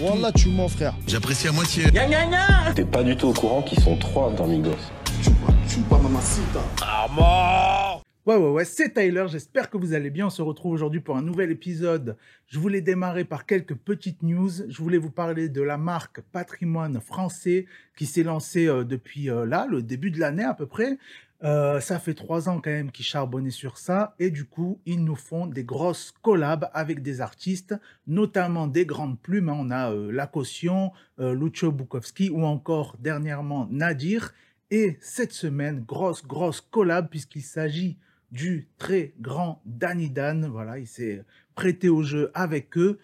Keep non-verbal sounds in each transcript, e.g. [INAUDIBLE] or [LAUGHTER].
Wallah, tu mens, frère. J'apprécie à moitié. T'es pas du tout au courant qu'ils sont trois dans Migos. Ouais, ouais, ouais, c'est Tyler, j'espère que vous allez bien. On se retrouve aujourd'hui pour un nouvel épisode. Je voulais démarrer par quelques petites news. Je voulais vous parler de la marque Patrimoine français qui s'est lancée euh, depuis euh, là, le début de l'année à peu près. Euh, ça fait trois ans quand même qu'ils charbonnaient sur ça et du coup, ils nous font des grosses collabs avec des artistes, notamment des grandes plumes. hein. On a euh, La Caution, euh, Lucio Bukowski ou encore dernièrement Nadir. Et cette semaine, grosse, grosse collab puisqu'il s'agit du très grand Danny Dan. Voilà, il s'est prêté au jeu avec eux.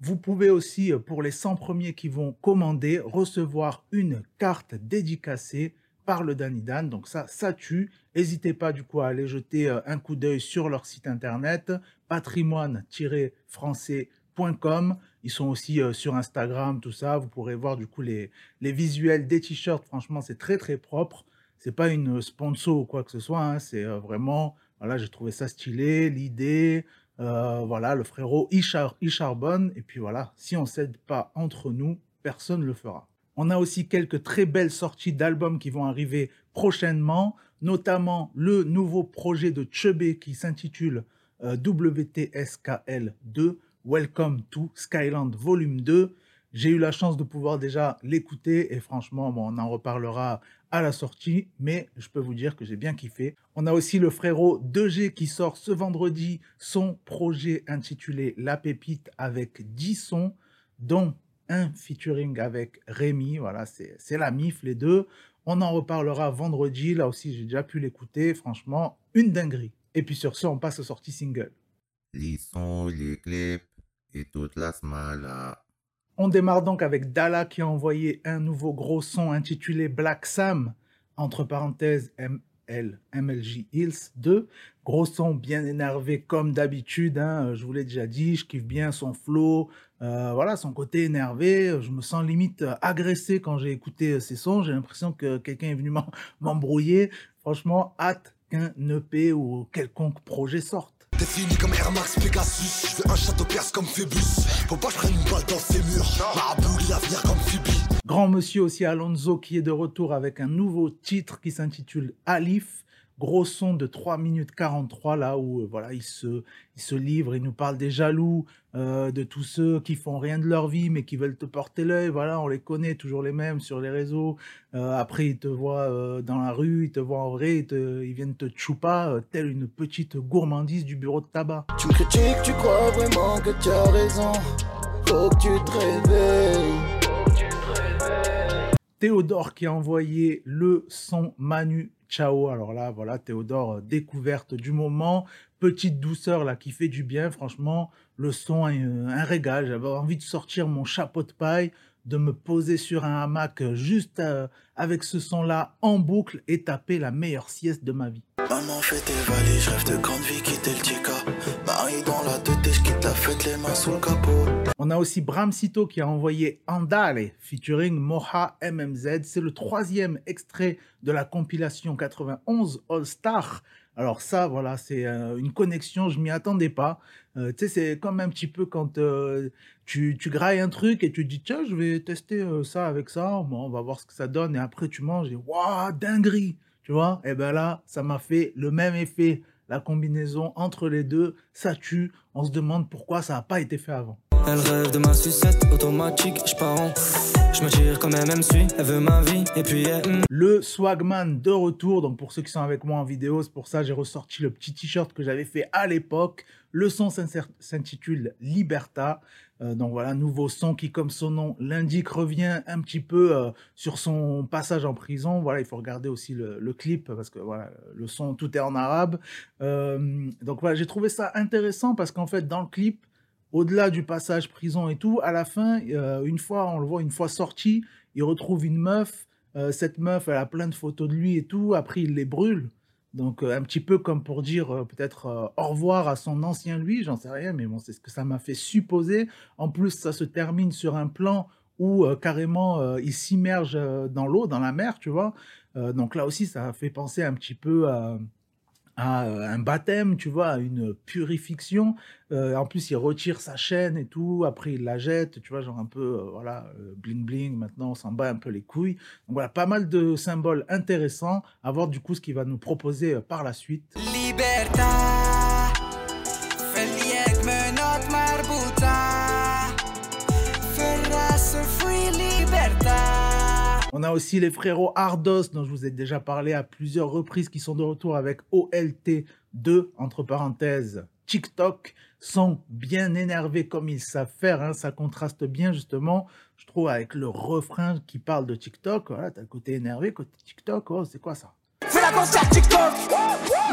Vous pouvez aussi, euh, pour les 100 premiers qui vont commander, recevoir une carte dédicacée par le Danny Dan. Donc ça, ça tue. N'hésitez pas du coup à aller jeter euh, un coup d'œil sur leur site internet patrimoine-français.com. Ils sont aussi euh, sur Instagram, tout ça. Vous pourrez voir du coup les, les visuels des t-shirts. Franchement, c'est très très propre. C'est pas une sponsor ou quoi que ce soit. hein. C'est euh, vraiment, voilà, j'ai trouvé ça stylé, l'idée. voilà, le frérot, il, char- charbonne. Et puis voilà, si on s'aide pas entre nous, personne ne le fera. On a aussi quelques très belles sorties d'albums qui vont arriver prochainement, notamment le nouveau projet de Chubby qui s'intitule euh, WTSKL 2, Welcome to Skyland Volume 2. J'ai eu la chance de pouvoir déjà l'écouter et franchement, bon, on en reparlera à la sortie, mais je peux vous dire que j'ai bien kiffé. On a aussi le frérot 2G qui sort ce vendredi son projet intitulé La Pépite avec 10 sons, dont un featuring avec Rémi. Voilà, c'est la MIF, les deux. On en reparlera vendredi. Là aussi, j'ai déjà pu l'écouter. Franchement, une dinguerie. Et puis sur ce, on passe aux sorties single. les sons, les clips et toute la smala. On démarre donc avec Dala qui a envoyé un nouveau gros son intitulé Black Sam, entre parenthèses ML, MLJ Hills 2. Gros son bien énervé comme d'habitude, hein, je vous l'ai déjà dit, je kiffe bien son flow, euh, voilà, son côté énervé. Je me sens limite euh, agressé quand j'ai écouté euh, ces sons. J'ai l'impression que quelqu'un est venu m'em- [LAUGHS] m'embrouiller. Franchement, hâte qu'un EP ou quelconque projet sorte. T'es fini comme Air Max Pegasus. Je veux un château perse comme Phébus. Faut pas que je prenne une balle dans ses murs. Marabout, l'avenir comme Phoebe. Grand monsieur aussi Alonso qui est de retour avec un nouveau titre qui s'intitule Alif. Gros son de 3 minutes 43 là où euh, voilà, il se, livre, il nous parle des jaloux, euh, de tous ceux qui font rien de leur vie mais qui veulent te porter l'œil. Voilà, on les connaît, toujours les mêmes sur les réseaux. Euh, après, ils te voient dans la rue, ils te voient en vrai, ils, te- viennent te choupa, telle une petite gourmandise du bureau de tabac. Tu critiques, tu crois vraiment que tu as raison. Faut que tu te réveilles. Théodore qui a envoyé le son Manu Chao. Alors là, voilà, Théodore, euh, découverte du moment. Petite douceur là qui fait du bien. Franchement, le son, un, un régal. J'avais envie de sortir mon chapeau de paille, de me poser sur un hamac euh, juste euh, avec ce son-là en boucle et taper la meilleure sieste de ma vie. Maman fait tes rêve de grande vie, le le capot. On a aussi Bram Sito qui a envoyé Andale featuring Moha MMZ. C'est le troisième extrait de la compilation 91 All Star. Alors ça, voilà, c'est euh, une connexion, je m'y attendais pas. Euh, tu sais, c'est comme un petit peu quand euh, tu, tu grailles un truc et tu dis, tiens, je vais tester ça avec ça, bon, on va voir ce que ça donne. Et après, tu manges et waouh, dinguerie, tu vois. Et ben là, ça m'a fait le même effet. La combinaison entre les deux, ça tue. On se demande pourquoi ça n'a pas été fait avant. Elle rêve de ma sucette automatique, je pars en. Je me tire comme elle me suit, elle veut ma vie, et puis elle. mm. le Swagman de retour. Donc pour ceux qui sont avec moi en vidéo, c'est pour ça que j'ai ressorti le petit t-shirt que j'avais fait à l'époque. Le son s'intitule Liberta. Euh, donc voilà, nouveau son qui, comme son nom l'indique, revient un petit peu euh, sur son passage en prison. Voilà, il faut regarder aussi le, le clip parce que voilà, le son, tout est en arabe. Euh, donc voilà, j'ai trouvé ça intéressant parce qu'en fait, dans le clip, au-delà du passage prison et tout, à la fin, euh, une fois, on le voit, une fois sorti, il retrouve une meuf. Euh, cette meuf, elle a plein de photos de lui et tout. Après, il les brûle. Donc, euh, un petit peu comme pour dire peut-être au revoir à son ancien lui, j'en sais rien, mais bon, c'est ce que ça m'a fait supposer. En plus, ça se termine sur un plan où carrément il s'immerge dans l'eau, dans la mer, tu vois. Donc là aussi, ça fait penser un petit peu à, euh, un baptême, tu vois, à une purification. Euh, en plus, il retire sa chaîne et tout. Après, il la jette, tu vois, genre un peu, euh, voilà, bling bling. Maintenant, on s'en bat un peu les couilles. Donc voilà, pas mal de symboles intéressants. À voir du coup ce qu'il va nous proposer par la suite. Libertà On a aussi les frérots Ardos, dont je vous ai déjà parlé à plusieurs reprises, qui sont de retour avec OLT2, entre parenthèses, TikTok, sont bien énervés comme ils savent faire. hein. Ça contraste bien, justement, je trouve, avec le refrain qui parle de TikTok. Voilà, t'as le côté énervé, côté TikTok. Oh, c'est quoi ça? Fais la sur TikTok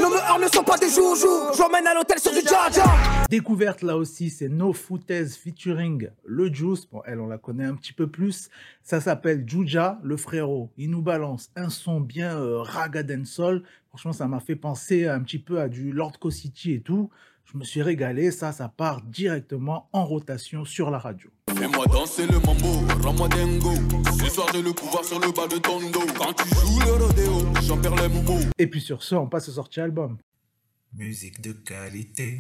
Nos meurs ne sont pas des joujoux J'emmène à l'hôtel sur du Jaja Découverte là aussi, c'est No Footez featuring le Juice. Bon, elle, on la connaît un petit peu plus. Ça s'appelle Juja, le frérot. Il nous balance un son bien euh, raga dancehall. Franchement, ça m'a fait penser un petit peu à du Lord Co City et tout. Je me suis régalé. Ça, ça part directement en rotation sur la radio. Fais-moi danser le mambo, rends-moi dingo. Ce soir j'ai le pouvoir sur le bas de ton dos. Quand tu joues le rodéo, j'en perds les mots. Et puis sur ce, on passe au sorti album. Musique de qualité,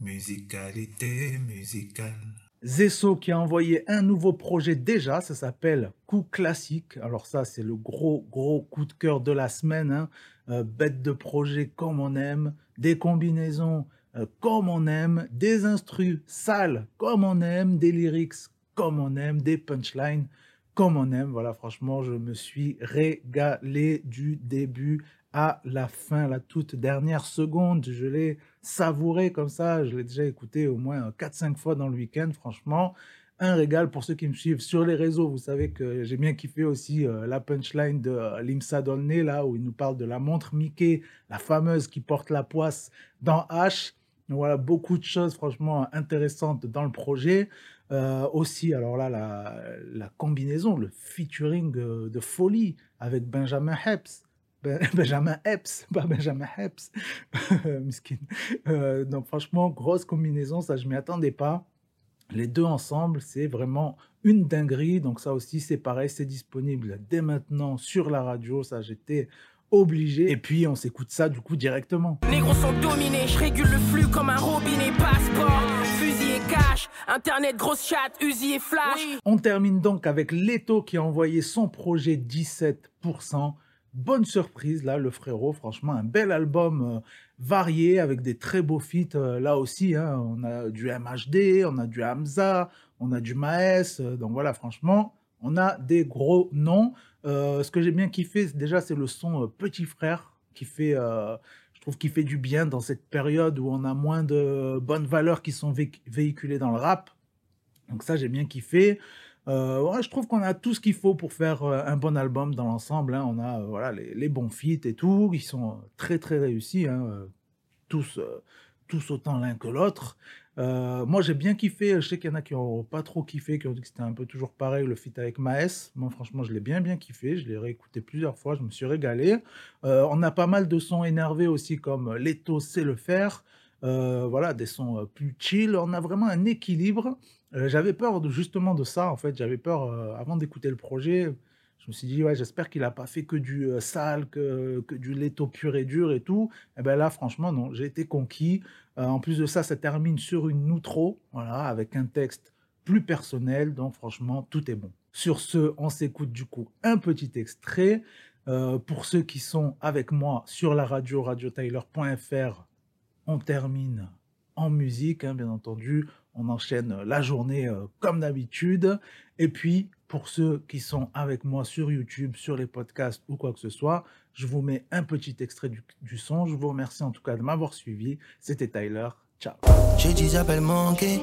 musicalité musicale. Zesso qui a envoyé un nouveau projet déjà, ça s'appelle Coup Classique. Alors ça, c'est le gros, gros coup de cœur de la semaine. hein. Euh, bête de projet comme on aime, des combinaisons euh, comme on aime, des instrus sales comme on aime, des lyrics comme on aime, des punchlines comme on aime. Voilà, franchement, je me suis régalé du début à la fin, la toute dernière seconde. Je l'ai savouré comme ça. Je l'ai déjà écouté au moins 4-5 fois dans le week-end. Franchement, un régal pour ceux qui me suivent sur les réseaux. Vous savez que j'ai bien kiffé aussi euh, la punchline de euh, Limsa Dolné, là, où il nous parle de la montre Mickey, la fameuse qui porte la poisse dans H. Voilà, beaucoup de choses franchement intéressantes dans le projet. Euh, aussi, alors là, la, combinaison, le featuring euh, de folie avec Benjamin Epps. Ben- [LAUGHS] Benjamin Epps, pas Benjamin Epps. [LAUGHS] Miskin. Euh, donc franchement, grosse combinaison, ça je m'y attendais pas. Les deux ensemble, c'est vraiment une dinguerie. Donc ça aussi, c'est pareil, c'est disponible dès maintenant sur la radio. Ça, j'étais obligé. Et puis, on s'écoute ça du coup directement. Négros sont dominés, je régule le flux comme un robinet Passeport, fusil et cash Internet, grosse chatte, Uzi et flash On termine donc avec Leto qui a envoyé son projet 17%. Bonne surprise là, le frérot. Franchement, un bel album euh, varié avec des très beaux feats euh, là aussi. hein. On a du MHD, on a du Hamza, on a du Maes. euh, donc voilà, franchement, on a des gros noms. Euh, ce que j'ai bien kiffé, déjà, c'est le son euh, Petit Frère qui fait, euh, je trouve, qu'il fait du bien dans cette période où on a moins de bonnes valeurs qui sont véhic- véhiculées dans le rap. Donc ça, j'ai bien kiffé. Je trouve qu'on a tout ce qu'il faut pour faire un bon album dans l'ensemble. hein. On a voilà, les, bons feats et tout. Ils sont très, très réussis. hein, Tous, tous autant l'un que l'autre. Euh, moi, j'ai bien kiffé. Je sais qu'il y en a qui n'ont pas trop kiffé, qui ont dit que c'était un peu toujours pareil, le feat avec Maes. Moi, franchement, je l'ai bien, bien kiffé. Je l'ai réécouté plusieurs fois. Je me suis régalé. Euh, on a pas mal de sons énervés aussi, comme Leto sait le faire. Euh, voilà, des sons plus chill. On a vraiment un équilibre. J'avais peur de, justement de ça, en fait. J'avais peur, avant d'écouter le projet, je me suis dit, ouais, j'espère qu'il n'a pas fait que du euh, sale, que, que du Leto pur et dur et tout. Et ben là, franchement, non, j'ai été conquis. Euh, en plus de ça, ça termine sur une outro, voilà, avec un texte plus personnel. Donc, franchement, tout est bon. Sur ce, on s'écoute du coup un petit extrait. Euh, pour ceux qui sont avec moi sur la radio, radiotyler.fr, on termine en musique, hein, bien entendu. On enchaîne la journée euh, comme d'habitude. Et puis, pour ceux qui sont avec moi sur YouTube, sur les podcasts ou quoi que ce soit, je vous mets un petit extrait du, son. Je vous remercie en tout cas de m'avoir suivi. C'était Tyler. Ciao. J'ai 10 appels manqués.